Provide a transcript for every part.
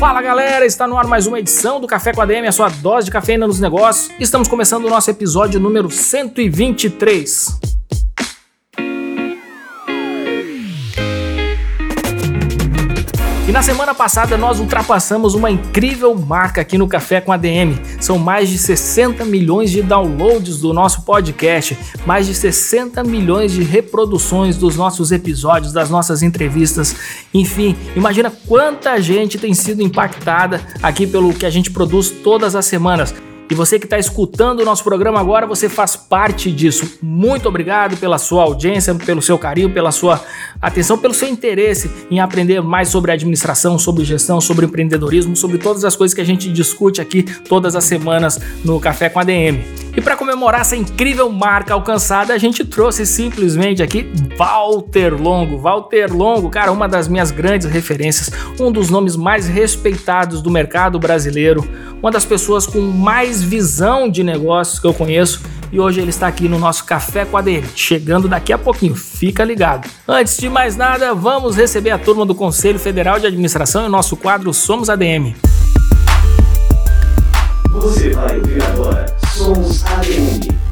Fala galera, está no ar mais uma edição do Café com a DM, a sua dose de cafeína nos negócios. Estamos começando o nosso episódio número 123. E na semana passada nós ultrapassamos uma incrível marca aqui no Café com ADM. São mais de 60 milhões de downloads do nosso podcast, mais de 60 milhões de reproduções dos nossos episódios, das nossas entrevistas. Enfim, imagina quanta gente tem sido impactada aqui pelo que a gente produz todas as semanas. E você que está escutando o nosso programa agora, você faz parte disso. Muito obrigado pela sua audiência, pelo seu carinho, pela sua atenção, pelo seu interesse em aprender mais sobre administração, sobre gestão, sobre empreendedorismo, sobre todas as coisas que a gente discute aqui todas as semanas no Café com a DM. E para comemorar essa incrível marca alcançada, a gente trouxe simplesmente aqui Walter Longo. Walter Longo, cara, uma das minhas grandes referências, um dos nomes mais respeitados do mercado brasileiro, uma das pessoas com mais visão de negócios que eu conheço. E hoje ele está aqui no nosso Café com a DM, chegando daqui a pouquinho, fica ligado. Antes de mais nada, vamos receber a turma do Conselho Federal de Administração e nosso quadro Somos ADM. Você vai ouvir agora Somos ADM.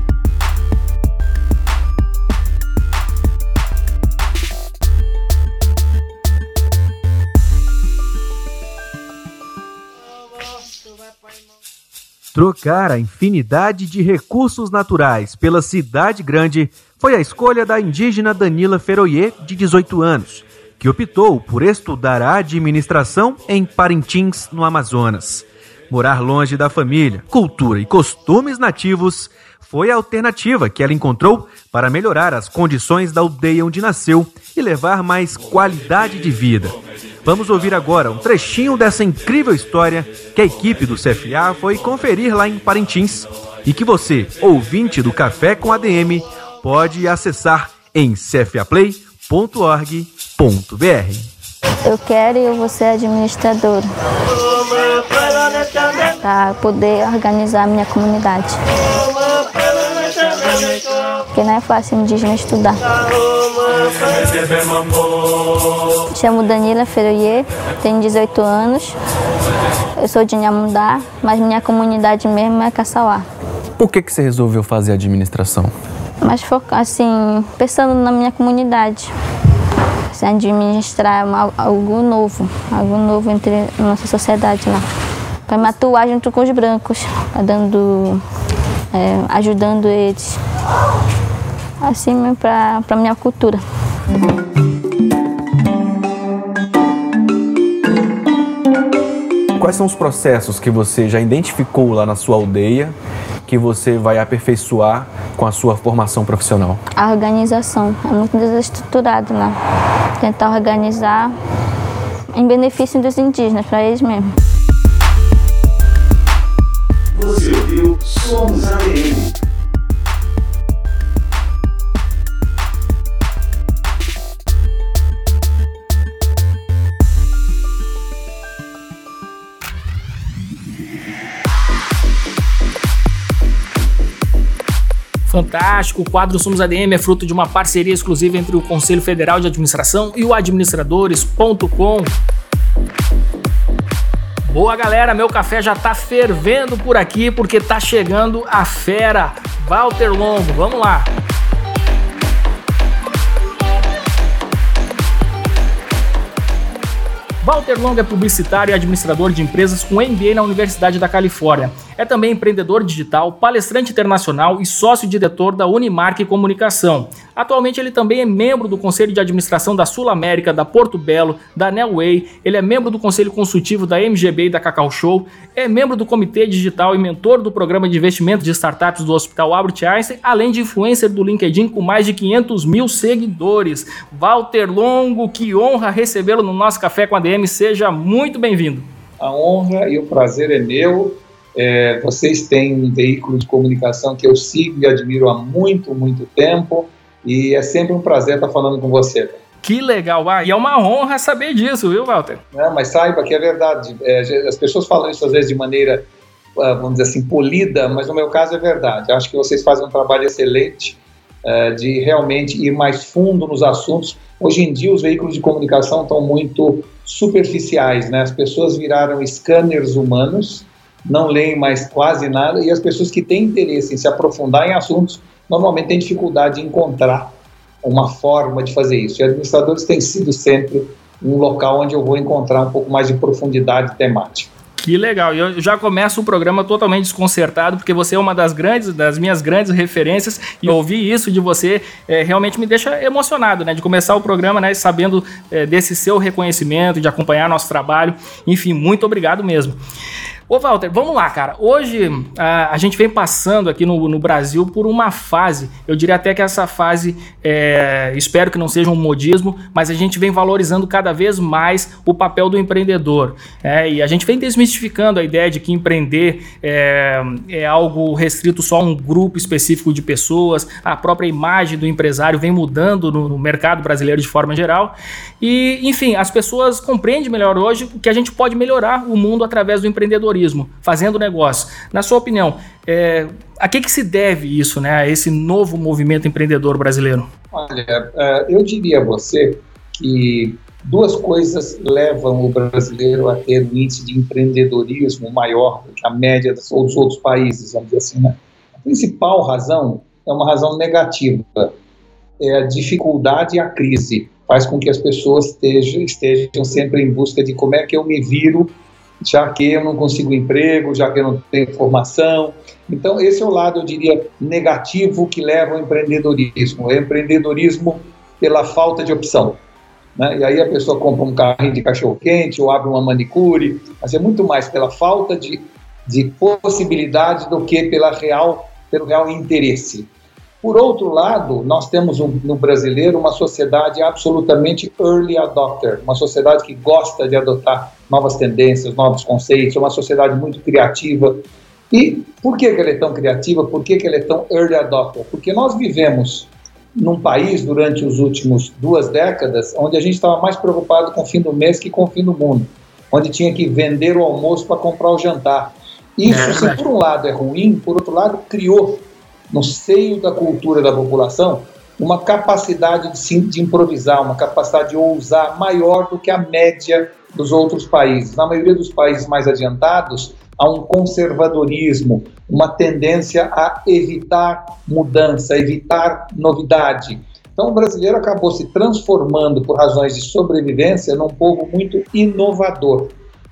Trocar a infinidade de recursos naturais pela cidade grande foi a escolha da indígena Danila Feroyer, de 18 anos, que optou por estudar a administração em Parintins, no Amazonas. Morar longe da família, cultura e costumes nativos foi a alternativa que ela encontrou para melhorar as condições da aldeia onde nasceu e levar mais qualidade de vida. Vamos ouvir agora um trechinho dessa incrível história que a equipe do CFA foi conferir lá em Parintins e que você, ouvinte do Café com ADM, pode acessar em cfaplay.org.br. Eu quero e eu vou ser administradora para poder organizar a minha comunidade. Porque não é fácil indígena estudar. Chamo Danila Feroyer, tenho 18 anos. Eu sou de Inhamundá, mas minha comunidade mesmo é Caçauá. Por que, que você resolveu fazer administração? Mas assim, pensando na minha comunidade. Assim, administrar algo novo, algo novo entre a nossa sociedade lá. Para me atuar junto com os brancos, dando, é, ajudando eles. Assim, para a minha cultura. Quais são os processos que você já identificou lá na sua aldeia que você vai aperfeiçoar com a sua formação profissional? A organização é muito desestruturado lá. Tentar organizar em benefício dos indígenas, para eles mesmos. Você ouviu Somos ADM. Fantástico! O quadro Somos ADM é fruto de uma parceria exclusiva entre o Conselho Federal de Administração e o administradores.com. Boa galera, meu café já tá fervendo por aqui porque tá chegando a fera, Walter Longo. Vamos lá! Walter Long é publicitário e administrador de empresas com MBA na Universidade da Califórnia. É também empreendedor digital, palestrante internacional e sócio-diretor da Unimark Comunicação. Atualmente ele também é membro do Conselho de Administração da Sul América, da Porto Belo, da Nelway, ele é membro do Conselho Consultivo da MGB e da Cacau Show, é membro do Comitê Digital e mentor do Programa de Investimento de Startups do Hospital Albert Einstein, além de influencer do LinkedIn com mais de 500 mil seguidores. Walter Longo, que honra recebê-lo no nosso Café com a DM, seja muito bem-vindo. A honra e o prazer é meu. É, vocês têm um veículo de comunicação que eu sigo e admiro há muito, muito tempo e é sempre um prazer estar falando com você. Que legal, ah, e é uma honra saber disso, viu, Walter? É, mas saiba que é verdade. É, as pessoas falam isso às vezes de maneira, ah, vamos dizer assim, polida, mas no meu caso é verdade. Acho que vocês fazem um trabalho excelente uh, de realmente ir mais fundo nos assuntos. Hoje em dia, os veículos de comunicação estão muito superficiais, né? As pessoas viraram scanners humanos, não leem mais quase nada, e as pessoas que têm interesse em se aprofundar em assuntos normalmente têm dificuldade em encontrar uma forma de fazer isso. E administradores têm sido sempre um local onde eu vou encontrar um pouco mais de profundidade temática. Que legal. E eu já começo o programa totalmente desconcertado, porque você é uma das grandes, das minhas grandes referências, e ouvir isso de você é, realmente me deixa emocionado, né? De começar o programa, né? Sabendo é, desse seu reconhecimento, de acompanhar nosso trabalho. Enfim, muito obrigado mesmo. Ô Walter, vamos lá, cara. Hoje a, gente vem passando aqui no, no, Brasil por uma fase, eu diria até que essa fase, é, espero que não seja um modismo, mas a gente vem valorizando cada vez mais o papel do empreendedor. É, e a gente vem desmistificando a ideia de que empreender é, é algo restrito só a um grupo específico de pessoas, a própria imagem do empresário vem mudando no, no mercado brasileiro de forma geral. E, enfim, as pessoas compreendem melhor hoje que a gente pode melhorar o mundo através do empreendedorismo empreendedorismo, fazendo negócio. Na sua opinião, é, a que, que se deve isso, né, a esse novo movimento empreendedor brasileiro? Olha, é, eu diria a você que duas coisas levam o brasileiro a ter um índice de empreendedorismo maior do que a média dos outros países, vamos dizer assim. Né? A principal razão é uma razão negativa, é a dificuldade e a crise faz com que as pessoas estejam, estejam sempre em busca de como é que eu me viro já que eu não consigo emprego, já que eu não tenho formação. Então, esse é o lado, eu diria, negativo que leva ao empreendedorismo. O empreendedorismo pela falta de opção. Né? E aí a pessoa compra um carrinho de cachorro-quente ou abre uma manicure, mas é muito mais pela falta de, de possibilidade do que pela real, pelo real interesse. Por outro lado, nós temos um, no brasileiro uma sociedade absolutamente early adopter, uma sociedade que gosta de adotar novas tendências, novos conceitos, é uma sociedade muito criativa. E por que, que ela é tão criativa? Por que, que ela é tão early adopter? Porque nós vivemos num país durante os últimos duas décadas onde a gente estava mais preocupado com o fim do mês que com o fim do mundo, onde tinha que vender o almoço para comprar o jantar. Isso, é, se por um lado é ruim, por outro lado criou no seio da cultura da população uma capacidade de, de improvisar, uma capacidade de ousar maior do que a média dos outros países. Na maioria dos países mais adiantados, há um conservadorismo, uma tendência a evitar mudança, evitar novidade. Então, o brasileiro acabou se transformando, por razões de sobrevivência, num povo muito inovador,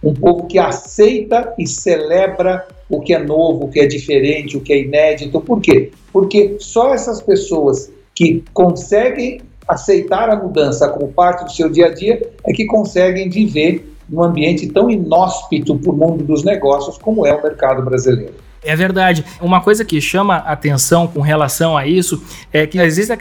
um povo que aceita e celebra o que é novo, o que é diferente, o que é inédito. Por quê? Porque só essas pessoas que conseguem aceitar a mudança como parte do seu dia a dia é que conseguem viver num ambiente tão inóspito para o mundo dos negócios como é o mercado brasileiro. É verdade. Uma coisa que chama atenção com relação a isso é que existem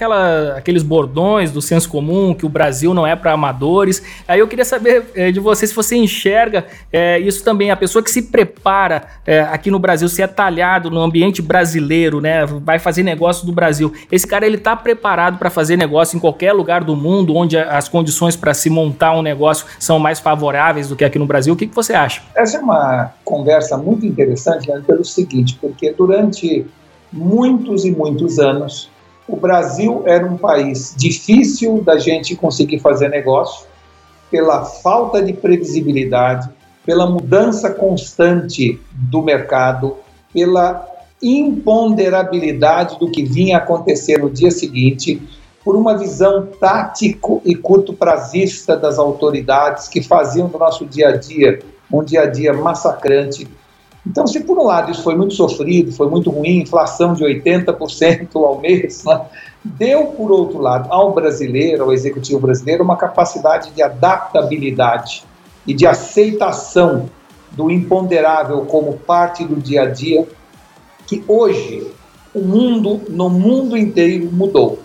aqueles bordões do senso comum que o Brasil não é para amadores. Aí eu queria saber é, de você se você enxerga é, isso também. A pessoa que se prepara é, aqui no Brasil, se é talhado no ambiente brasileiro, né, vai fazer negócio do Brasil. Esse cara ele está preparado para fazer negócio em qualquer lugar do mundo onde as condições para se montar um negócio são mais favoráveis do que aqui no Brasil. O que, que você acha? Essa é uma conversa muito interessante né, pelo seguinte seguinte, porque durante muitos e muitos anos o Brasil era um país difícil da gente conseguir fazer negócio pela falta de previsibilidade, pela mudança constante do mercado, pela imponderabilidade do que vinha acontecer no dia seguinte, por uma visão tático e curto prazista das autoridades que faziam do nosso dia a dia um dia a dia massacrante, então, se por um lado isso foi muito sofrido, foi muito ruim, inflação de 80% ao mês, né? deu, por outro lado, ao brasileiro, ao executivo brasileiro, uma capacidade de adaptabilidade e de aceitação do imponderável como parte do dia a dia, que hoje o mundo, no mundo inteiro, mudou.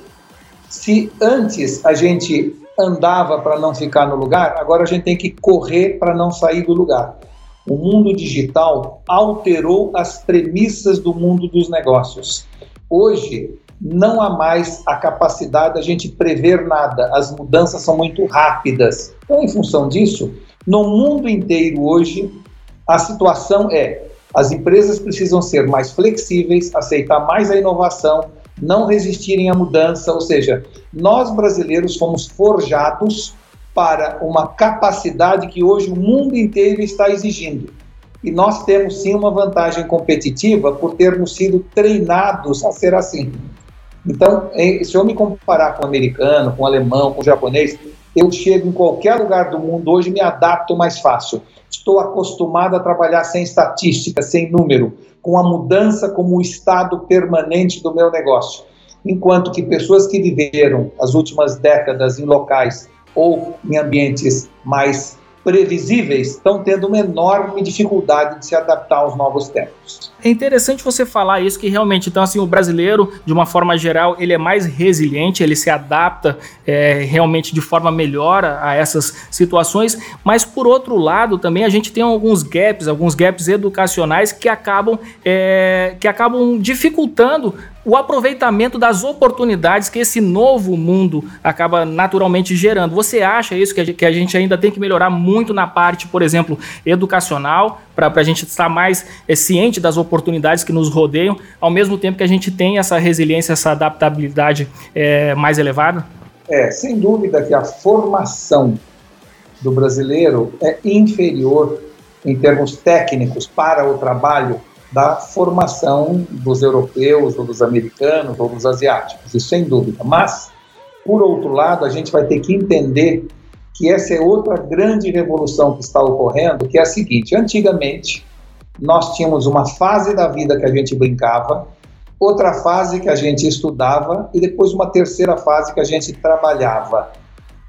Se antes a gente andava para não ficar no lugar, agora a gente tem que correr para não sair do lugar. O mundo digital alterou as premissas do mundo dos negócios. Hoje, não há mais a capacidade da gente prever nada, as mudanças são muito rápidas. Então, em função disso, no mundo inteiro hoje, a situação é: as empresas precisam ser mais flexíveis, aceitar mais a inovação, não resistirem à mudança, ou seja, nós brasileiros fomos forjados para uma capacidade que hoje o mundo inteiro está exigindo. E nós temos sim uma vantagem competitiva por termos sido treinados a ser assim. Então, se eu me comparar com o americano, com o alemão, com o japonês, eu chego em qualquer lugar do mundo hoje e me adapto mais fácil. Estou acostumado a trabalhar sem estatística, sem número, com a mudança como o estado permanente do meu negócio. Enquanto que pessoas que viveram as últimas décadas em locais ou em ambientes mais previsíveis estão tendo uma enorme dificuldade de se adaptar aos novos tempos. É interessante você falar isso, que realmente, então, assim, o brasileiro, de uma forma geral, ele é mais resiliente, ele se adapta é, realmente de forma melhor a, essas situações, mas por outro lado, também a gente tem alguns gaps, alguns gaps educacionais que acabam, é, que acabam dificultando o aproveitamento das oportunidades que esse novo mundo acaba naturalmente gerando. Você acha isso que a gente ainda tem que melhorar muito na parte, por exemplo, educacional, para a gente estar mais é, ciente das oportunidades que nos rodeiam, ao mesmo tempo que a gente tem essa resiliência, essa adaptabilidade é, mais elevada? É, sem dúvida que a formação do brasileiro é inferior em termos técnicos para o trabalho da formação dos europeus, ou dos americanos, ou dos asiáticos, isso sem dúvida. Mas, por outro lado, a gente vai ter que entender que essa é outra grande revolução que está ocorrendo, que é a seguinte: antigamente, nós tínhamos uma fase da vida que a gente brincava, outra fase que a gente estudava e depois uma terceira fase que a gente trabalhava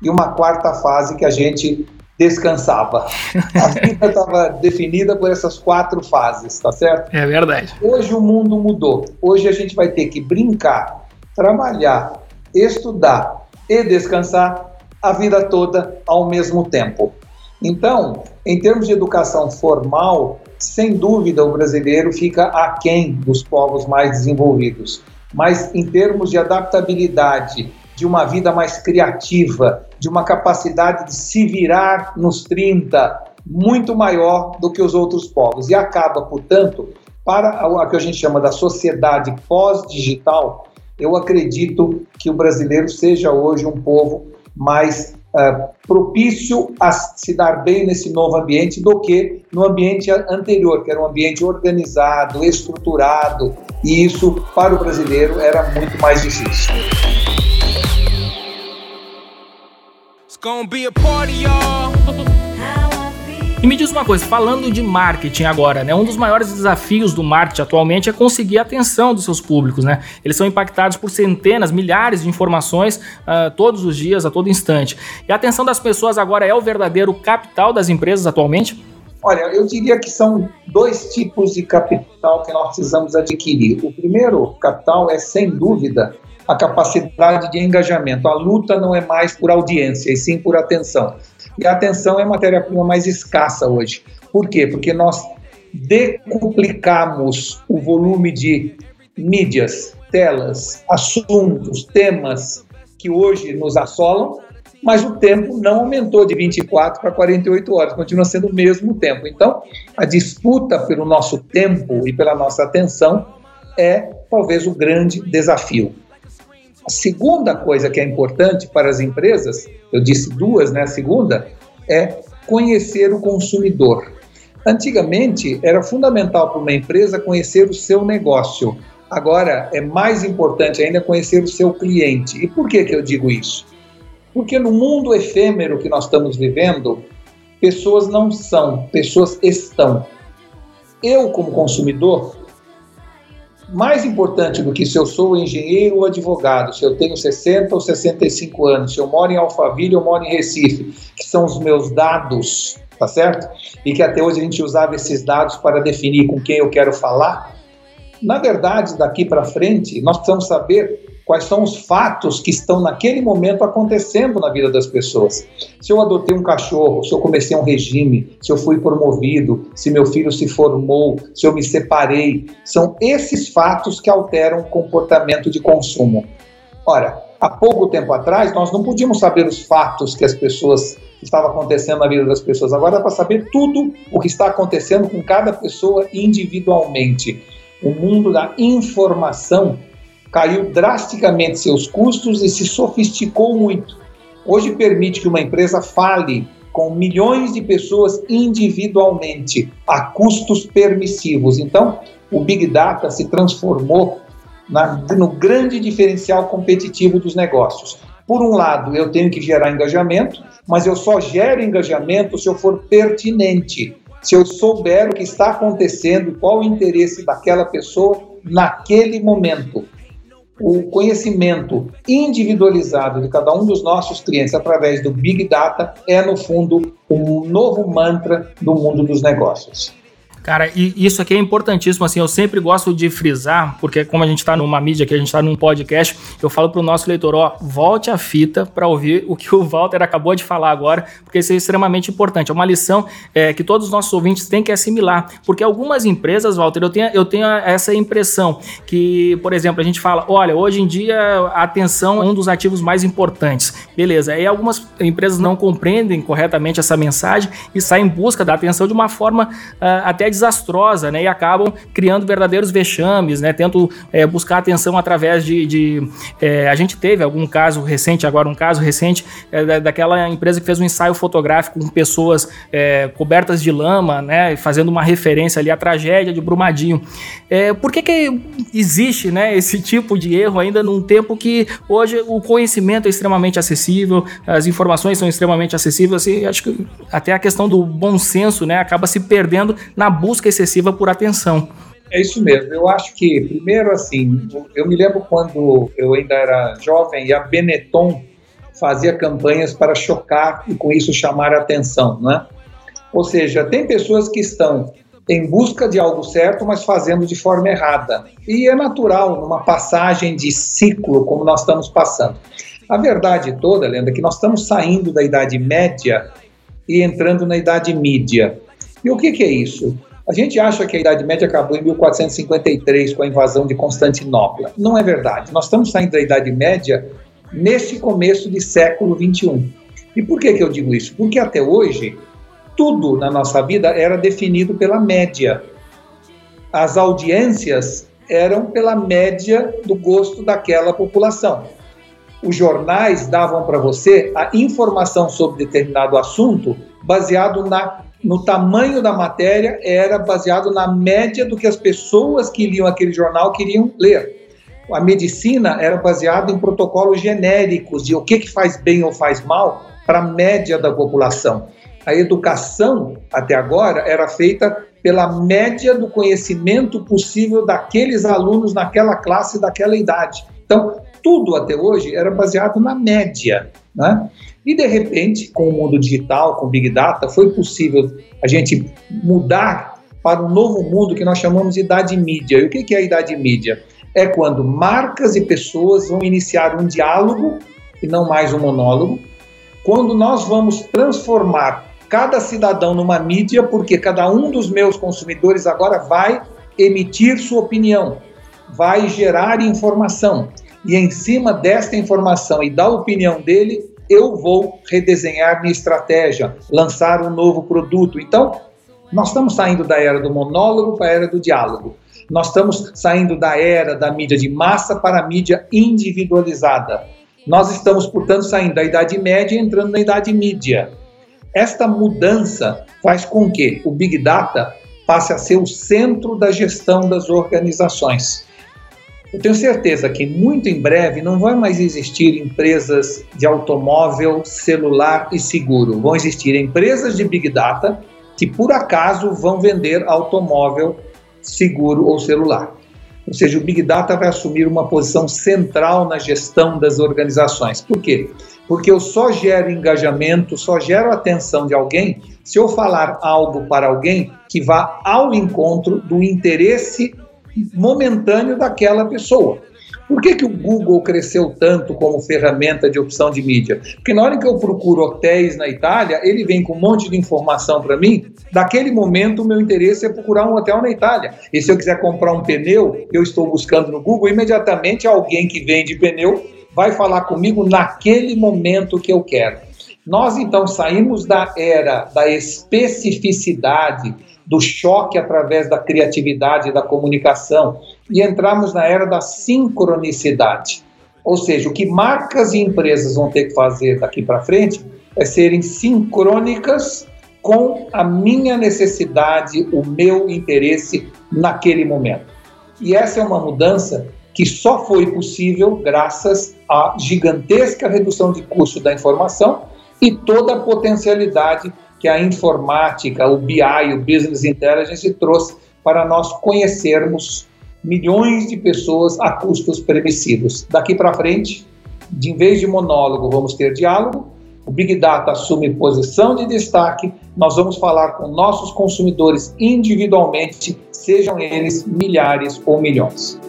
e uma quarta fase que a gente descansava. A vida estava definida por essas quatro fases, tá certo? É verdade. Hoje o mundo mudou. Hoje a gente vai ter que brincar, trabalhar, estudar e descansar a vida toda ao mesmo tempo. Então, em termos de educação formal, sem dúvida o brasileiro fica aquém dos povos mais desenvolvidos. Mas em termos de adaptabilidade, de uma vida mais criativa, de uma capacidade de se virar nos 30 muito maior do que os outros povos. E acaba, portanto, para a que a gente chama da sociedade pós-digital, eu acredito que o brasileiro seja hoje um povo mais uh, propício a se dar bem nesse novo ambiente do que no ambiente anterior, que era um ambiente organizado, estruturado, e isso para o brasileiro era muito mais difícil. E me diz uma coisa, falando de marketing agora, né? Um dos maiores desafios do marketing atualmente é conseguir a atenção dos seus públicos, né? Eles são impactados por centenas, milhares de informações uh, todos os dias, a todo instante. E a atenção das pessoas agora é o verdadeiro capital das empresas atualmente? Olha, eu diria que são dois tipos de capital que nós precisamos adquirir. O primeiro capital é, sem dúvida, a capacidade de engajamento. A luta não é mais por audiência, e sim por atenção. E a atenção é a matéria-prima mais escassa hoje. Por quê? Porque nós decuplicamos o volume de mídias, telas, assuntos, temas que hoje nos assolam, mas o tempo não aumentou de 24 para 48 horas, continua sendo o mesmo tempo. Então, a disputa pelo nosso tempo e pela nossa atenção é talvez o grande desafio. A segunda coisa que é importante para as empresas, eu disse duas, né? A segunda é conhecer o consumidor. Antigamente era fundamental para uma empresa conhecer o seu negócio. Agora é mais importante ainda conhecer o seu cliente. E por que, que eu digo isso? Porque no mundo efêmero que nós estamos vivendo, pessoas não são, pessoas estão. Eu, como consumidor, mais importante do que se eu sou engenheiro ou advogado, se eu tenho 60 ou 65 anos, se eu moro em Alphaville ou moro em Recife, que são os meus dados, tá certo? E que até hoje a gente usava esses dados para definir com quem eu quero falar. Na verdade, daqui para frente, nós precisamos saber quais são os fatos que estão naquele momento acontecendo na vida das pessoas. Se eu adotei um cachorro, se eu comecei um regime, se eu fui promovido, se meu filho se formou, se eu me separei, são esses fatos que alteram o comportamento de consumo. Ora, há pouco tempo atrás nós não podíamos saber os fatos que as pessoas estava acontecendo na vida das pessoas. Agora dá para saber tudo o que está acontecendo com cada pessoa individualmente. O mundo da informação caiu drasticamente seus custos e se sofisticou muito. Hoje permite que uma empresa fale com milhões de pessoas individualmente a custos permissivos. Então, o Big Data se transformou na, no grande diferencial competitivo dos negócios. Por um lado, eu tenho que gerar engajamento, mas eu só gero engajamento se eu for pertinente, se eu souber o que está acontecendo, qual o interesse daquela pessoa naquele momento. O conhecimento individualizado de cada um dos nossos clientes através do Big Data é, no fundo, um novo mantra do mundo dos negócios. Cara, e isso aqui é importantíssimo, assim, eu sempre gosto de frisar, porque como a gente está numa mídia aqui, a gente está num podcast, eu falo para o nosso leitor, ó, volte a fita para ouvir o que o Walter acabou de falar agora, porque isso é extremamente importante. É uma lição é, que todos os nossos ouvintes têm que assimilar, porque algumas empresas, Walter, eu tenho, eu tenho essa impressão que, por exemplo, a gente fala, olha, hoje em dia a atenção é um dos ativos mais importantes. Beleza, aí algumas empresas não compreendem corretamente essa mensagem e saem em busca da atenção de uma forma uh, até desastrosa, né? E acabam criando verdadeiros vexames, né? Tento é, buscar atenção através de. de é, a gente teve algum caso recente, agora um caso recente, é, daquela empresa que fez um ensaio fotográfico com pessoas é, cobertas de lama, né? Fazendo uma referência ali à tragédia de Brumadinho. É, por que, que existe né, esse tipo de erro ainda num tempo que hoje o conhecimento é extremamente acessível, as informações são extremamente acessíveis, e acho que até a questão do bom senso né, acaba se perdendo na busca excessiva por atenção. É isso mesmo. Eu acho que, primeiro, assim, eu me lembro quando eu ainda era jovem e a Benetton fazia campanhas para chocar e com isso chamar a atenção, né? Ou seja, tem pessoas que estão em busca de algo certo, mas fazendo de forma errada. E é natural numa passagem de ciclo como nós estamos passando. A verdade toda, Lenda, é que nós estamos saindo da Idade Média e entrando na Idade Mídia. E o que, que é isso? A gente acha que a Idade Média acabou em 1453 com a invasão de Constantinopla. Não é verdade. Nós estamos saindo da Idade Média nesse começo de século 21. E por que, que eu digo isso? Porque até hoje tudo na nossa vida era definido pela média. As audiências eram pela média do gosto daquela população. Os jornais davam para você a informação sobre determinado assunto baseado na no tamanho da matéria era baseado na média do que as pessoas que liam aquele jornal queriam ler. A medicina era baseada em protocolos genéricos de o que, que faz bem ou faz mal para a média da população. A educação, até agora, era feita pela média do conhecimento possível daqueles alunos naquela classe, daquela idade. Então, tudo até hoje era baseado na média. Né? E de repente, com o mundo digital, com Big Data, foi possível a gente mudar para um novo mundo que nós chamamos de idade mídia. E o que é a idade mídia? É quando marcas e pessoas vão iniciar um diálogo e não mais um monólogo. Quando nós vamos transformar cada cidadão numa mídia, porque cada um dos meus consumidores agora vai emitir sua opinião, vai gerar informação. E em cima desta informação e da opinião dele, eu vou redesenhar minha estratégia, lançar um novo produto. Então, nós estamos saindo da era do monólogo para a era do diálogo. Nós estamos saindo da era da mídia de massa para a mídia individualizada. Nós estamos, portanto, saindo da Idade Média e entrando na Idade Mídia. Esta mudança faz com que o Big Data passe a ser o centro da gestão das organizações. Eu tenho certeza que muito em breve não vai mais existir empresas de automóvel, celular e seguro. Vão existir empresas de Big Data que por acaso vão vender automóvel, seguro ou celular. Ou seja, o Big Data vai assumir uma posição central na gestão das organizações. Por quê? Porque eu só gero engajamento, só gero atenção de alguém se eu falar algo para alguém que vá ao encontro do interesse momentâneo daquela pessoa. Por que, que o Google cresceu tanto como ferramenta de opção de mídia? Porque na hora que eu procuro hotéis na Itália, ele vem com um monte de informação para mim. Daquele momento, o meu interesse é procurar um hotel na Itália. E se eu quiser comprar um pneu, eu estou buscando no Google, imediatamente alguém que vende pneu vai falar comigo naquele momento que eu quero. Nós então saímos da era da especificidade, do choque através da criatividade e da comunicação e entramos na era da sincronicidade. Ou seja, o que marcas e empresas vão ter que fazer daqui para frente é serem sincrônicas com a minha necessidade, o meu interesse naquele momento. E essa é uma mudança que só foi possível graças à gigantesca redução de custo da informação e toda a potencialidade que a informática, o BI, o Business Intelligence trouxe para nós conhecermos milhões de pessoas a custos permissivos. Daqui para frente, de em vez de monólogo, vamos ter diálogo. O Big Data assume posição de destaque. Nós vamos falar com nossos consumidores individualmente, sejam eles milhares ou milhões.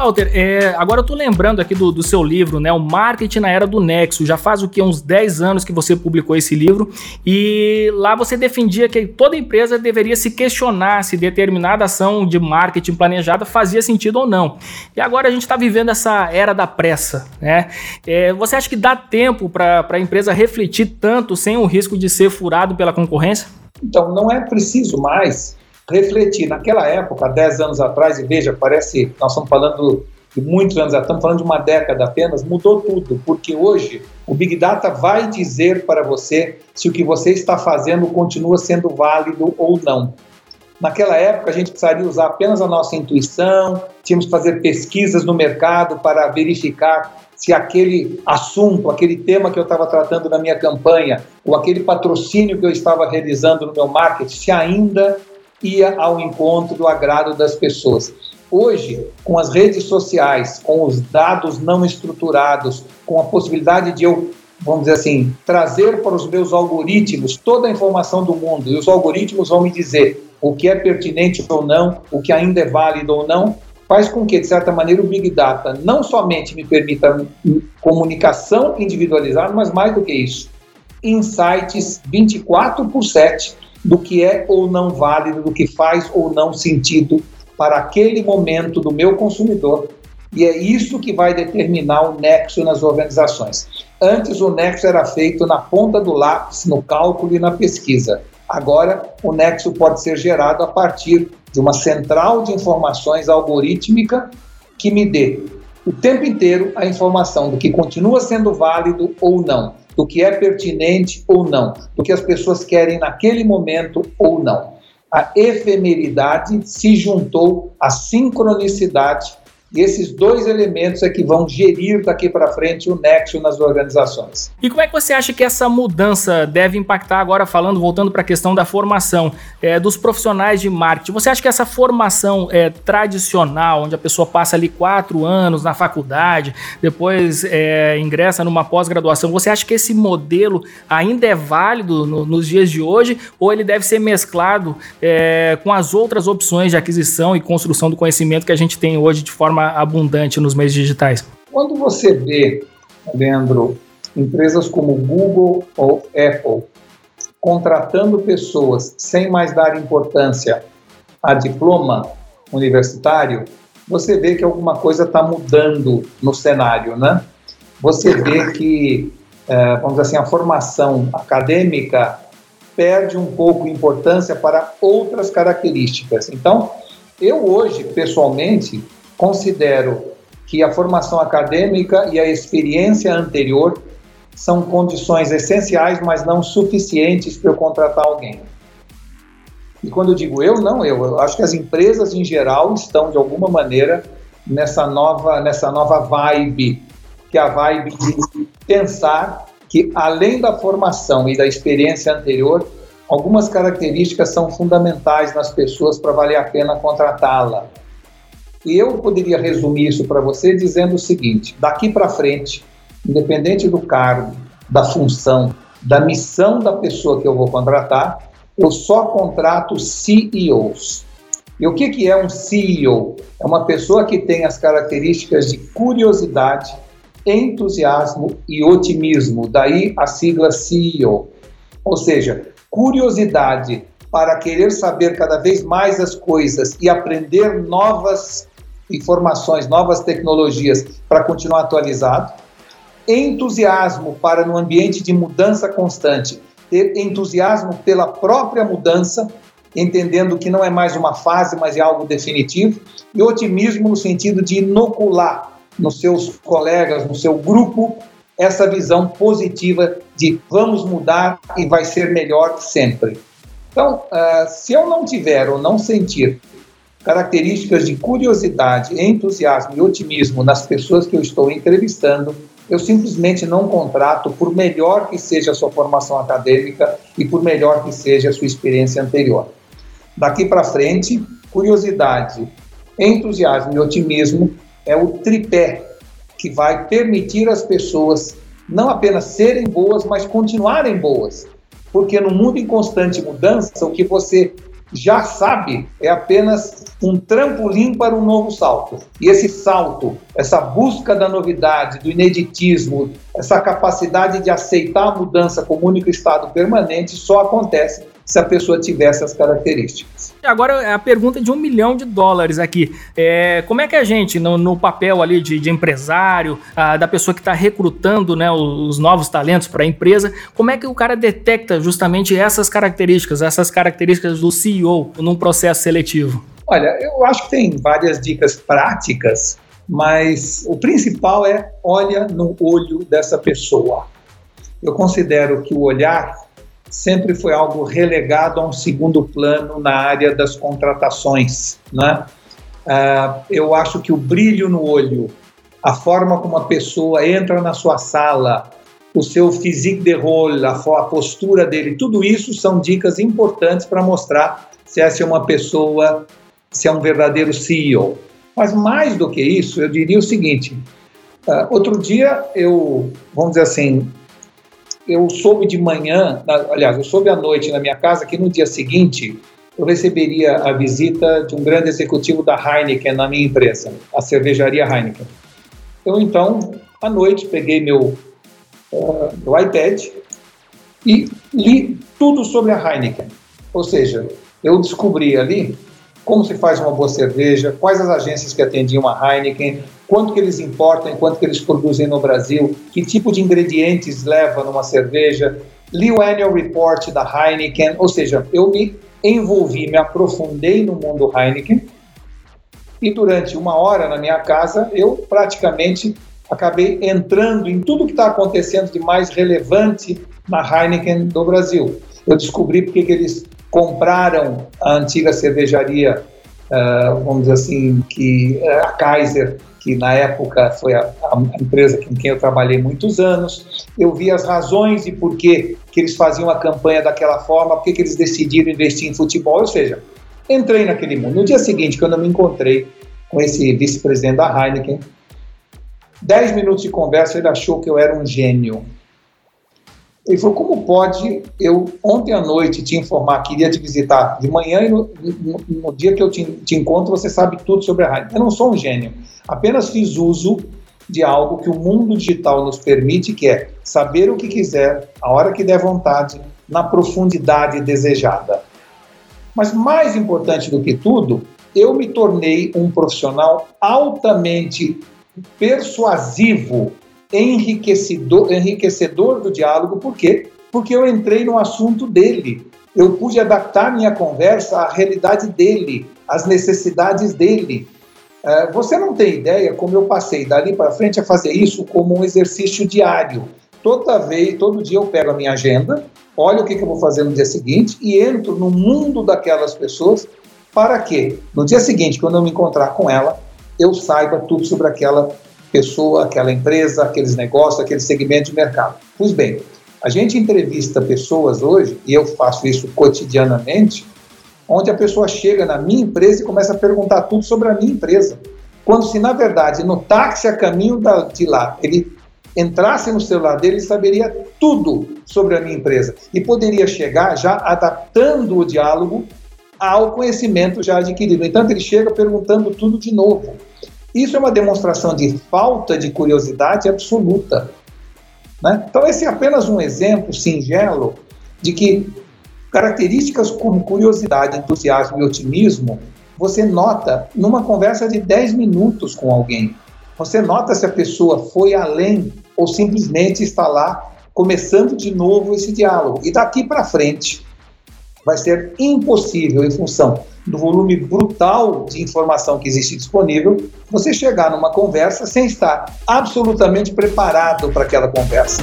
Walter, é, agora eu tô lembrando aqui do, do, seu livro, né? O Marketing na Era do Nexo. Já faz o que? Uns 10 anos que você publicou esse livro. E lá você defendia que toda empresa deveria se questionar se determinada ação de marketing planejada fazia sentido ou não. E agora a gente está vivendo essa era da pressa, né? É, você acha que dá tempo para a empresa refletir tanto sem o risco de ser furado pela concorrência? Então, não é preciso mais refletir. Naquela época, 10 anos atrás, e veja, parece, nós estamos falando de muitos anos, estamos falando de uma década apenas, mudou tudo, porque hoje o Big Data vai dizer para você se o que você está fazendo continua sendo válido ou não. Naquela época, a gente precisaria usar apenas a nossa intuição, tínhamos que fazer pesquisas no mercado para verificar se aquele assunto, aquele tema que eu estava tratando na minha campanha, ou aquele patrocínio que eu estava realizando no meu marketing, se ainda ia ao encontro do agrado das pessoas. Hoje, com as redes sociais, com os dados não estruturados, com a possibilidade de eu, vamos dizer assim, trazer para os meus algoritmos toda a informação do mundo, e os algoritmos vão me dizer o que é pertinente ou não, o que ainda é válido ou não, faz com que, de certa maneira, o Big Data não somente me permita comunicação individualizada, mas mais do que isso, insights 24 por 7 do que é ou não válido, do que faz ou não sentido para aquele momento do meu consumidor. E é isso que vai determinar o nexo nas organizações. Antes, o nexo era feito na ponta do lápis, no cálculo e na pesquisa. Agora, o nexo pode ser gerado a partir de uma central de informações algorítmica que me dê o tempo inteiro a informação do que continua sendo válido ou não do que é pertinente ou não, do que as pessoas querem naquele momento ou não. A efemeridade se juntou à sincronicidade e esses dois elementos é que vão gerir daqui para frente o nexo nas organizações. E como é que você acha que essa mudança deve impactar agora, falando, voltando para a questão da formação é, dos profissionais de marketing? Você acha que essa formação é, tradicional, onde a pessoa passa ali quatro anos na faculdade, depois é, ingressa numa pós-graduação, você acha que esse modelo ainda é válido no, nos dias de hoje ou ele deve ser mesclado com as outras opções de aquisição e construção do conhecimento que a gente tem hoje de forma forma abundante nos meios digitais? Quando você vê, Leandro, empresas como Google ou Apple contratando pessoas sem mais dar importância a diploma universitário, você vê que alguma coisa está mudando no cenário, né? Você vê que, é, vamos dizer assim, a formação acadêmica perde um pouco importância para outras características. Então, eu hoje, pessoalmente, considero que a formação acadêmica e a experiência anterior são condições essenciais, mas não suficientes para eu contratar alguém. E quando eu digo eu, não eu, eu acho que as empresas em geral estão de alguma maneira nessa nova nessa nova vibe, que é a vibe de pensar que além da formação e da experiência anterior, algumas características são fundamentais nas pessoas para valer a pena contratá-la. E eu poderia resumir isso para você dizendo o seguinte: daqui para frente, independente do cargo, da função, da missão da pessoa que eu vou contratar, eu só contrato CEOs. E o que, que é um CEO? É uma pessoa que tem as características de curiosidade, entusiasmo e otimismo, daí a sigla CEO. Ou seja, curiosidade para querer saber cada vez mais as coisas e aprender novas informações, novas tecnologias para continuar atualizado. Entusiasmo para, no ambiente de mudança constante, ter entusiasmo pela própria mudança, entendendo que não é mais uma fase, mas é algo definitivo. E otimismo no sentido de inocular nos seus colegas, no seu grupo, essa visão positiva de vamos mudar e vai ser melhor sempre. Então, uh, se eu não tiver ou não sentir características de curiosidade, entusiasmo e otimismo nas pessoas que eu estou entrevistando, eu simplesmente não contrato, por melhor que seja a sua formação acadêmica e por melhor que seja a sua experiência anterior. Daqui para frente, curiosidade, entusiasmo e otimismo é o tripé que vai permitir às pessoas não apenas serem boas, mas continuarem boas. Porque no mundo em constante mudança, o que você já sabe é apenas um trampolim para um novo salto. E esse salto, essa busca da novidade, do ineditismo, essa capacidade de aceitar a mudança como único estado permanente só acontece se a pessoa tiver essas características. Agora é a pergunta de um milhão de dólares aqui. É, como é que a gente, no, no papel ali de, de empresário, a, da pessoa que está recrutando né, os, os novos talentos para a empresa, como é que o cara detecta justamente essas características, essas características do CEO num processo seletivo? Olha, eu acho que tem várias dicas práticas, mas o principal é olha no olho dessa pessoa. Eu considero que o olhar sempre foi algo relegado a um segundo plano na área das contratações. Né? Uh, eu acho que o brilho no olho, a forma como a pessoa entra na sua sala, o seu physique de rôle, a, a postura dele, tudo isso são dicas importantes para mostrar se essa é uma pessoa, se é um verdadeiro CEO. Mas mais do que isso, eu diria o seguinte: uh, outro dia eu, vamos dizer assim, eu soube de manhã, aliás, eu soube à noite na minha casa que no dia seguinte eu receberia a visita de um grande executivo da Heineken na minha empresa, a cervejaria Heineken. Eu então, à noite, peguei meu, uh, meu iPad e li tudo sobre a Heineken. Ou seja, eu descobri ali como se faz uma boa cerveja, quais as agências que atendiam a Heineken, quanto que eles importam, quanto que eles produzem no Brasil, que tipo de ingredientes leva numa cerveja, li o annual report da Heineken, ou seja, eu me envolvi, me aprofundei no mundo Heineken e durante uma hora na minha casa eu praticamente acabei entrando em tudo que está acontecendo de mais relevante na Heineken do Brasil. Eu descobri porque que eles compraram a antiga cervejaria, uh, vamos dizer assim, que a Kaiser que na época foi a, a, empresa com quem eu trabalhei muitos anos. Eu vi as razões e por que, que eles faziam a campanha daquela forma, por que, que eles decidiram investir em futebol, ou seja, entrei naquele mundo. No dia seguinte, quando eu me encontrei com esse vice-presidente da Heineken, dez minutos de conversa, ele achou que eu era um gênio. Ele falou: Como pode eu, ontem à noite, te informar que iria te visitar de manhã e no, no, no dia que eu te, te, encontro você sabe tudo sobre a Heineken? Eu não sou um gênio. Apenas fiz uso de algo que o mundo digital nos permite, que é saber o que quiser, a hora que der vontade, na profundidade desejada. Mas mais importante do que tudo, eu me tornei um profissional altamente persuasivo, enriquecedor, enriquecedor do diálogo. Por quê? Porque eu entrei no assunto dele. Eu pude adaptar minha conversa à realidade dele, às necessidades dele. É, você não tem ideia como eu passei dali para frente a fazer isso como um exercício diário. Toda vez, todo dia eu pego a minha agenda, olho o que, eu vou fazer no dia seguinte e entro no mundo daquelas pessoas para que no dia seguinte, quando eu me encontrar com ela, eu saiba tudo sobre aquela pessoa, aquela empresa, aqueles negócios, aquele segmento de mercado. Pois bem, a gente entrevista pessoas hoje, e eu faço isso cotidianamente, onde a pessoa chega na minha empresa e começa a perguntar tudo sobre a minha empresa. Quando se, na verdade, no táxi a caminho de lá, ele entrasse no celular dele, ele saberia tudo sobre a minha empresa e poderia chegar já adaptando o diálogo ao conhecimento já adquirido. Então ele chega perguntando tudo de novo. Isso é uma demonstração de falta de curiosidade absoluta. Né? Então, esse é apenas um exemplo singelo de que características como curiosidade, entusiasmo e otimismo você nota numa conversa de 10 minutos com alguém. Você nota se a pessoa foi além ou simplesmente está lá começando de novo esse diálogo. E daqui para frente vai ser impossível, em função do volume brutal de informação que existe disponível, você chegar numa conversa sem estar absolutamente preparado para aquela conversa.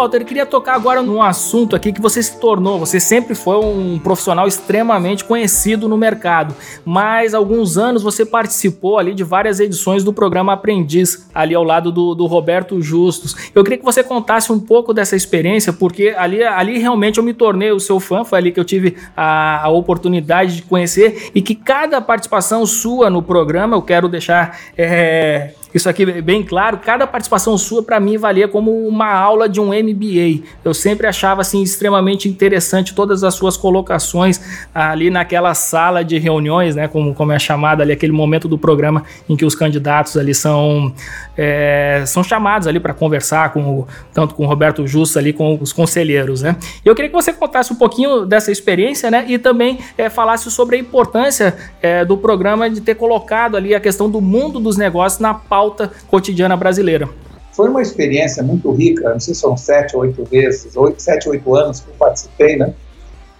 Walter, eu queria tocar agora num assunto aqui que você se tornou. Você sempre foi um profissional extremamente conhecido no mercado, mas há alguns anos você participou ali de várias edições do programa Aprendiz, ali ao lado do, do Roberto Justus. Eu queria que você contasse um pouco dessa experiência, porque ali, ali realmente eu me tornei o seu fã, foi ali que eu tive a, a oportunidade de conhecer e que cada participação sua no programa, eu quero deixar. É, isso aqui é bem claro, cada participação sua para mim valia como uma aula de um MBA. Eu sempre achava assim extremamente interessante todas as suas colocações ali naquela sala de reuniões, né, como, como é chamada ali aquele momento do programa em que os candidatos ali são é, são chamados ali para conversar com tanto com o Roberto Justo ali com os conselheiros, né? Eu queria que você contasse um pouquinho dessa experiência, né, e também é, falasse sobre a importância é, do programa de ter colocado ali a questão do mundo dos negócios na pauta pauta cotidiana brasileira. Foi uma experiência muito rica, não sei se são sete ou oito vezes, oito, sete, oito anos que eu participei, né?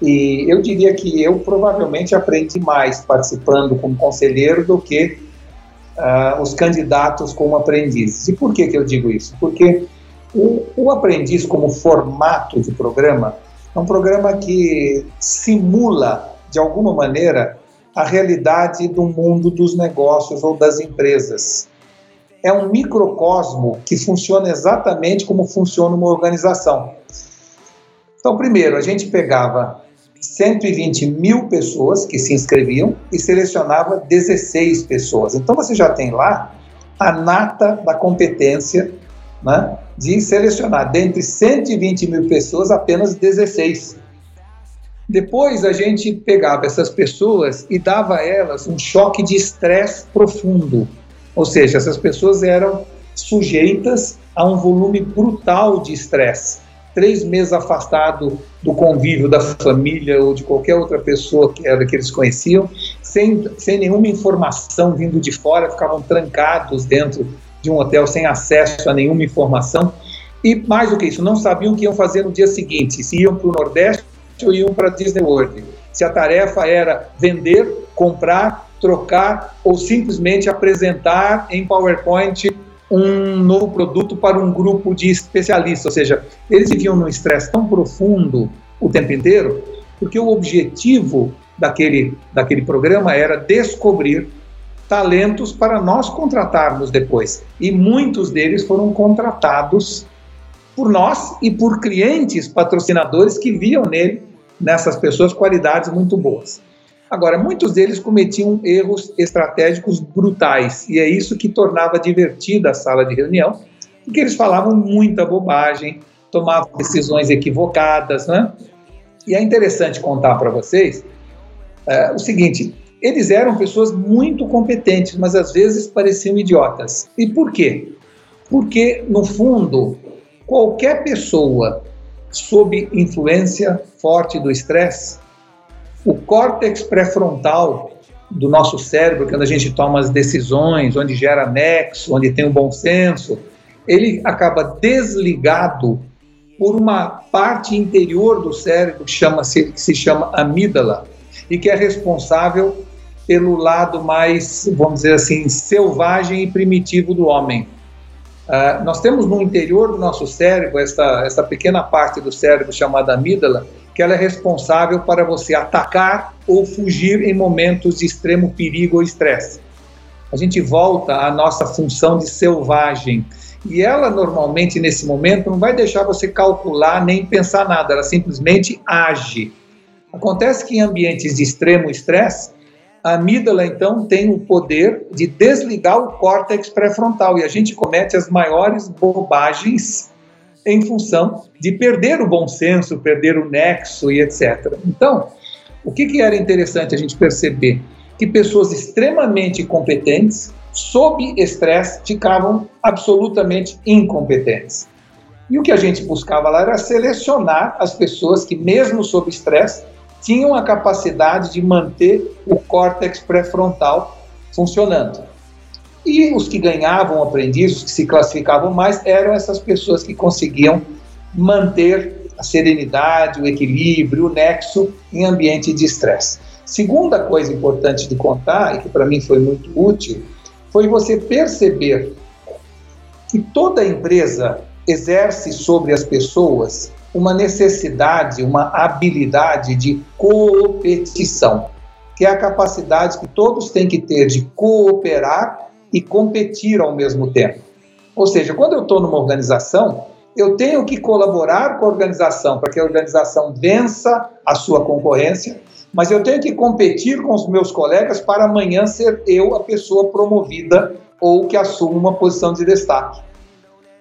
E eu diria que eu provavelmente aprendi mais participando como conselheiro do que uh, os candidatos como aprendizes. E por que, que eu digo isso? Porque o, o aprendiz como formato de programa é um programa que simula, de alguma maneira, a realidade do mundo dos negócios ou das empresas é um microcosmo que funciona exatamente como funciona uma organização. Então, primeiro, a gente pegava 120 mil pessoas que se inscreviam e selecionava 16 pessoas. Então, você já tem lá a nata da competência né, de selecionar dentre 120 mil pessoas apenas 16. Depois a gente pegava essas pessoas e dava a elas um choque de estresse profundo. Ou seja, essas pessoas eram sujeitas a um volume brutal de estresse. Três meses afastado do convívio da família ou de qualquer outra pessoa que era que eles conheciam, sem, sem nenhuma informação vindo de fora, ficavam trancados dentro de um hotel sem acesso a nenhuma informação. E mais do que isso, não sabiam o que iam fazer no dia seguinte, se iam para o Nordeste ou iam para Disney World. Se a tarefa era vender, comprar trocar ou simplesmente apresentar em PowerPoint um novo produto para um grupo de especialistas. Ou seja, eles viviam num estresse tão profundo o tempo inteiro, porque o objetivo daquele, daquele programa era descobrir talentos para nós contratarmos depois. E muitos deles foram contratados por nós e por clientes patrocinadores que viam nele, nessas pessoas, qualidades muito boas. Agora, muitos deles cometiam erros estratégicos brutais, e é isso que tornava divertida a sala de reunião, porque eles falavam muita bobagem, tomavam decisões equivocadas, né? E é interessante contar para vocês é, o seguinte: eles eram pessoas muito competentes, mas às vezes pareciam idiotas. E por quê? Porque, no fundo, qualquer pessoa sob influência forte do estresse o córtex pré-frontal do nosso cérebro, quando a gente toma as decisões, onde gera nexo, onde tem o um bom senso, ele acaba desligado por uma parte interior do cérebro que, chama -se, que se chama amígdala e que é responsável pelo lado mais, vamos dizer assim, selvagem e primitivo do homem. Uh, nós temos no interior do nosso cérebro essa, essa pequena parte do cérebro chamada amígdala, que ela é responsável para você atacar ou fugir em momentos de extremo perigo ou estresse. A gente volta à nossa função de selvagem. E ela, normalmente, nesse momento, não vai deixar você calcular nem pensar nada, ela simplesmente age. Acontece que em ambientes de extremo estresse, a amígdala, então, tem o poder de desligar o córtex pré-frontal e a gente comete as maiores bobagens em função de perder o bom senso, perder o nexo e etc. Então, o que, que era interessante a gente perceber? Que pessoas extremamente competentes, sob estresse, ficavam absolutamente incompetentes. E o que a gente buscava lá era selecionar as pessoas que, mesmo sob estresse, tinham a capacidade de manter o córtex pré-frontal funcionando. E os que ganhavam aprendiz, os que se classificavam mais, eram essas pessoas que conseguiam manter a serenidade, o equilíbrio, o nexo em ambiente de estresse. Segunda coisa importante de contar, e que para mim foi muito útil, foi você perceber que toda empresa exerce sobre as pessoas uma necessidade, uma habilidade de competição, que é a capacidade que todos têm que ter de cooperar e competir ao mesmo tempo. Ou seja, quando eu estou numa organização, eu tenho que colaborar com a organização para que a organização vença a sua concorrência, mas eu tenho que competir com os meus colegas para amanhã ser eu a pessoa promovida ou que assuma uma posição de destaque.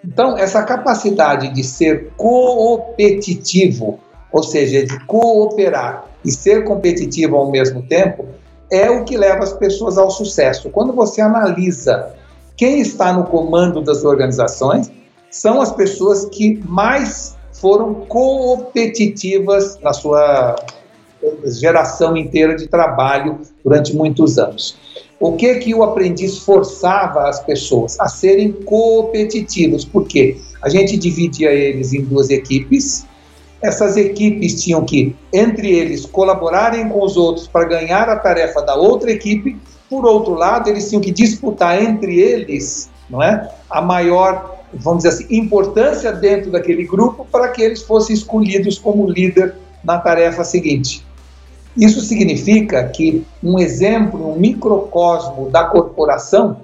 Então, essa capacidade de ser competitivo, ou seja, de cooperar e ser competitivo ao mesmo tempo, é o que leva as pessoas ao sucesso. Quando você analisa quem está no comando das organizações, são as pessoas que mais foram competitivas na sua geração inteira de trabalho durante muitos anos. O que que o aprendiz forçava as pessoas a serem competitivos? Porque a gente dividia eles em duas equipes. Essas equipes tinham que, entre eles, colaborarem com os outros para ganhar a tarefa da outra equipe. Por outro lado, eles tinham que disputar entre eles, não é, a maior, vamos dizer assim, importância dentro daquele grupo para que eles fossem escolhidos como líder na tarefa seguinte. Isso significa que um exemplo, um microcosmo da corporação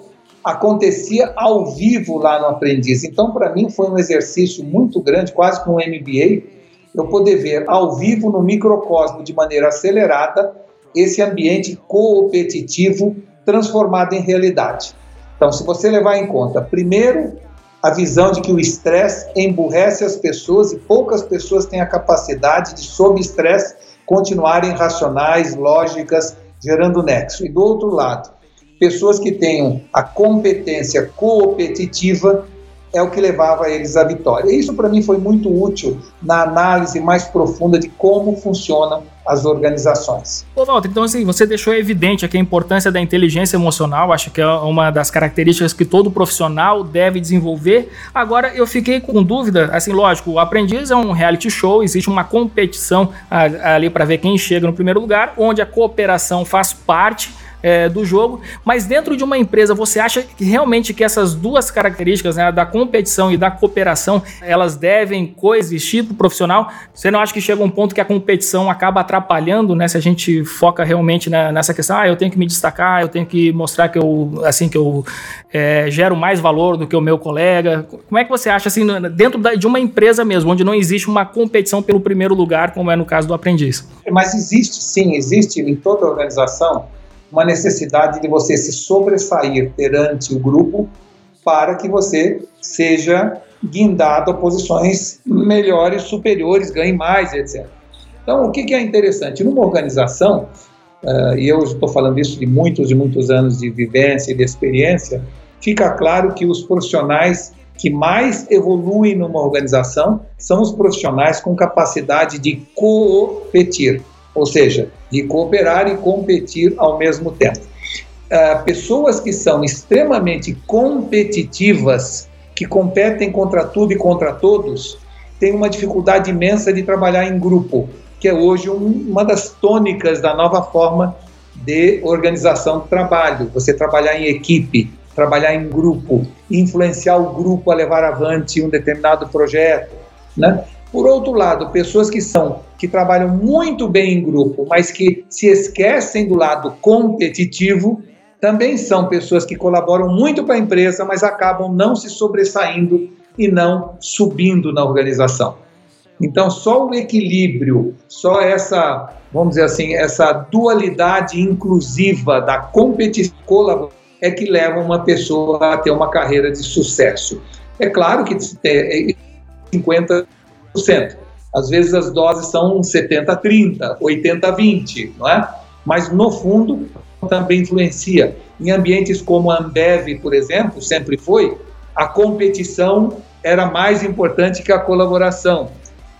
acontecia ao vivo lá no aprendiz. Então, para mim, foi um exercício muito grande, quase como um MBA, eu poder ver ao vivo no microcosmo de maneira acelerada esse ambiente competitivo transformado em realidade. Então, se você levar em conta, primeiro, a visão de que o estresse emburrece as pessoas e poucas pessoas têm a capacidade de, sob estresse, continuarem racionais, lógicas, gerando nexo. E do outro lado, pessoas que tenham a competência competitiva é o que levava eles à vitória. Isso para mim foi muito útil na análise mais profunda de como funcionam as organizações. Ô Walter, então assim, você deixou evidente aqui a importância da inteligência emocional, acho que é uma das características que todo profissional deve desenvolver. Agora eu fiquei com dúvida, assim, lógico, o Aprendiz é um reality show, existe uma competição ali para ver quem chega no primeiro lugar, onde a cooperação faz parte é, do jogo. Mas dentro de uma empresa, você acha que realmente que essas duas características, né, da competição e da cooperação, elas devem coexistir para o profissional? Você não acha que chega um ponto que a competição acaba atrapalhando, né? Se a gente foca realmente na, nessa questão, ah, eu tenho que me destacar, eu tenho que mostrar que eu, assim, que eu é, gero mais valor do que o meu colega. Como é que você acha, assim, dentro de uma empresa mesmo, onde não existe uma competição pelo primeiro lugar, como é no caso do aprendiz? Mas existe, sim, existe em toda organização uma necessidade de você se sobressair perante o grupo para que você seja guindado a posições melhores, superiores, ganhe mais, etc. Então, o que, é interessante? Numa organização, uh, e eu estou falando isso de muitos e muitos anos de vivência e de experiência, fica claro que os profissionais que mais evoluem numa organização são os profissionais com capacidade de competir ou seja, de cooperar e competir ao mesmo tempo. Uh, pessoas que são extremamente competitivas, que competem contra tudo e contra todos, têm uma dificuldade imensa de trabalhar em grupo, que é hoje um, uma das tônicas da nova forma de organização do trabalho. Você trabalhar em equipe, trabalhar em grupo, influenciar o grupo a levar avante um determinado projeto, né? Por outro lado, pessoas que são que trabalham muito bem em grupo, mas que se esquecem do lado competitivo, também são pessoas que colaboram muito para a empresa, mas acabam não se sobressaindo e não subindo na organização. Então, só o equilíbrio, só essa, vamos dizer assim, essa dualidade inclusiva da competição é que leva uma pessoa a ter uma carreira de sucesso. É claro que 50%. Às vezes as doses são 70-30, 80-20, não é? Mas no fundo também influencia. Em ambientes como a Ambev, por exemplo, sempre foi, a competição era mais importante que a colaboração.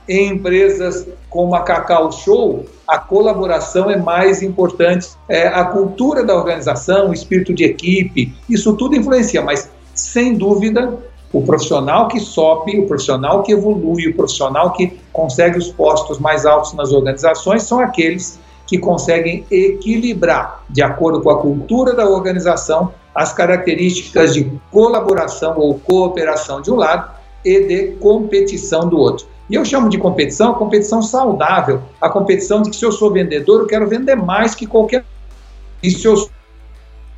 Em empresas como a Cacau Show, a colaboração é mais importante. É, a cultura da organização, o espírito de equipe, isso tudo influencia, mas sem dúvida o profissional que sobe, o profissional que evolui, o profissional que consegue os postos mais altos nas organizações são aqueles que conseguem equilibrar, de acordo com a cultura da organização, as características de colaboração ou cooperação de um lado e de competição do outro. E eu chamo de competição a competição saudável, a competição de que se eu sou vendedor, eu quero vender mais que qualquer. E se eu sou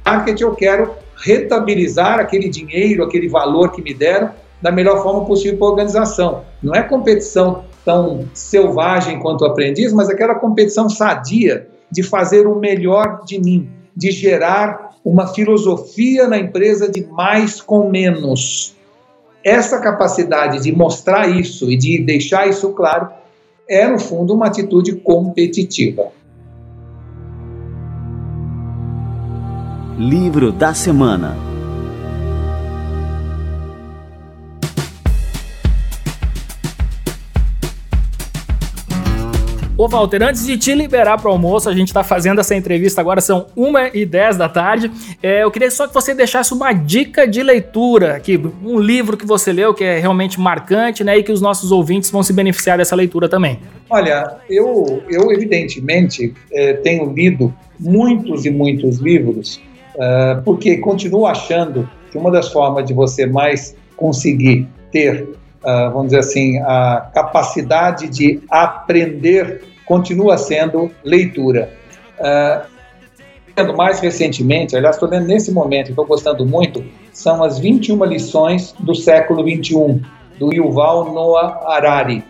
marketing, eu quero retabilizar aquele dinheiro, aquele valor que me deram da melhor forma possível para a organização. Não é competição tão selvagem quanto o aprendiz, mas aquela competição sadia de fazer o melhor de mim, de gerar uma filosofia na empresa de mais com menos. Essa capacidade de mostrar isso e de deixar isso claro é, no fundo, uma atitude competitiva. Livro da Semana Ô Walter, antes de te liberar para o almoço, a gente está fazendo essa entrevista agora, são 1 e 10 da tarde. É, eu queria só que você deixasse uma dica de leitura, aqui, um livro que você leu que é realmente marcante, né? E que os nossos ouvintes vão se beneficiar dessa leitura também. Olha, eu, eu evidentemente é, tenho lido muitos e muitos livros, uh, porque continuo achando que uma das formas de você mais conseguir ter uh, vamos dizer assim, a capacidade de aprender continua sendo leitura. Uh, mais recentemente, aliás, estou lendo nesse momento, estou gostando muito, são as 21 lições do século 21, do Yuval Noah Harari.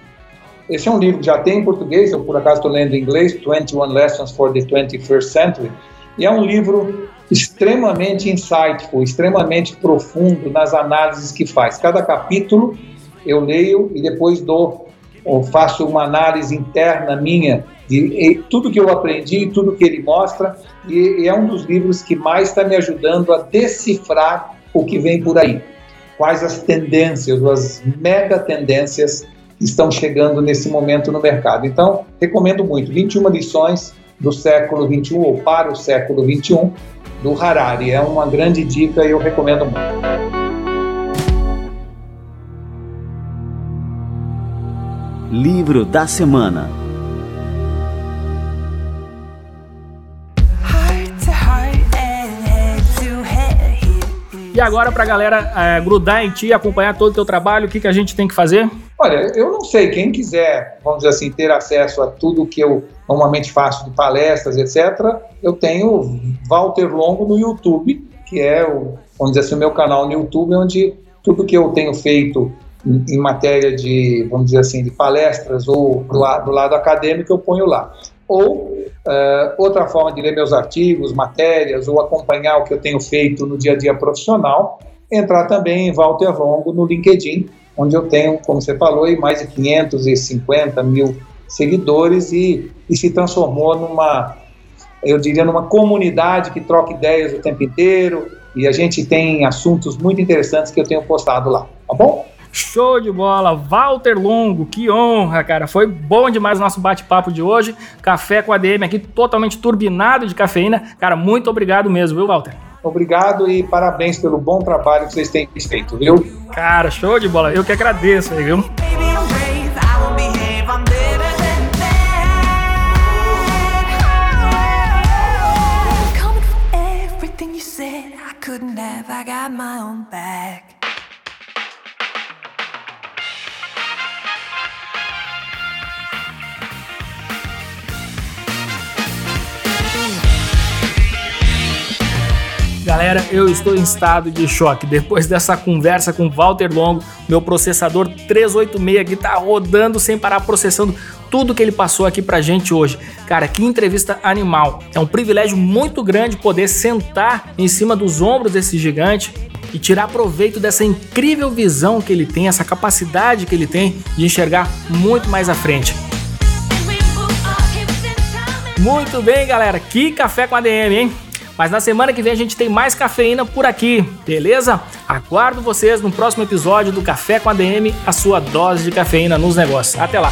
Esse é um livro que já tem em português, eu por acaso estou lendo em inglês, 21 Lessons for the 21st Century, e é um livro extremamente insightful, extremamente profundo nas análises que faz. Cada capítulo eu leio e depois dou, ou faço uma análise interna minha de tudo que eu aprendi, tudo que ele mostra, e, e é um dos livros que mais está me ajudando a decifrar o que vem por aí. Quais as tendências, as mega tendências que estão chegando nesse momento no mercado. Então, recomendo muito. 21 lições do século 21 ou para o século 21 do Harari. É uma grande dica e eu recomendo muito. Livro da Semana E agora, para a galera é, grudar em ti, acompanhar todo o teu trabalho, o que, que a gente tem que fazer? Olha, eu não sei. Quem quiser, vamos dizer assim, ter acesso a tudo que eu normalmente faço de palestras, etc., eu tenho Walter Longo no YouTube, que é, o, vamos dizer assim, o meu canal no YouTube, onde tudo que eu tenho feito em matéria de, vamos dizer assim, de palestras ou do, do lado acadêmico, eu ponho lá. Ou uh, outra forma de ler meus artigos, matérias, ou acompanhar o que eu tenho feito no dia a dia profissional, entrar também em Walter Longo no LinkedIn, onde eu tenho, como você falou, mais de 550 mil seguidores e, e se transformou numa, eu diria, numa comunidade que troca ideias o tempo inteiro e a gente tem assuntos muito interessantes que eu tenho postado lá, tá bom? Show de bola, Walter Longo, que honra, cara. Foi bom demais o nosso bate-papo de hoje. Café com ADM aqui totalmente turbinado de cafeína. Cara, muito obrigado mesmo, viu, Walter? Obrigado e parabéns pelo bom trabalho que vocês têm feito, viu? Cara, show de bola. Eu que agradeço aí, viu? I got my own back. Galera, eu estou em estado de choque. Depois dessa conversa com Walter Longo, meu processador 386 aqui tá rodando sem parar, processando tudo que ele passou aqui pra gente hoje. Cara, que entrevista animal. É um privilégio muito grande poder sentar em cima dos ombros desse gigante e tirar proveito dessa incrível visão que ele tem, essa capacidade que ele tem de enxergar muito mais à frente. Muito bem, galera. Que café com ADM, hein? Mas na semana que vem a gente tem mais cafeína por aqui, beleza? Aguardo vocês no próximo episódio do Café com ADM, a sua dose de cafeína nos negócios. Até lá!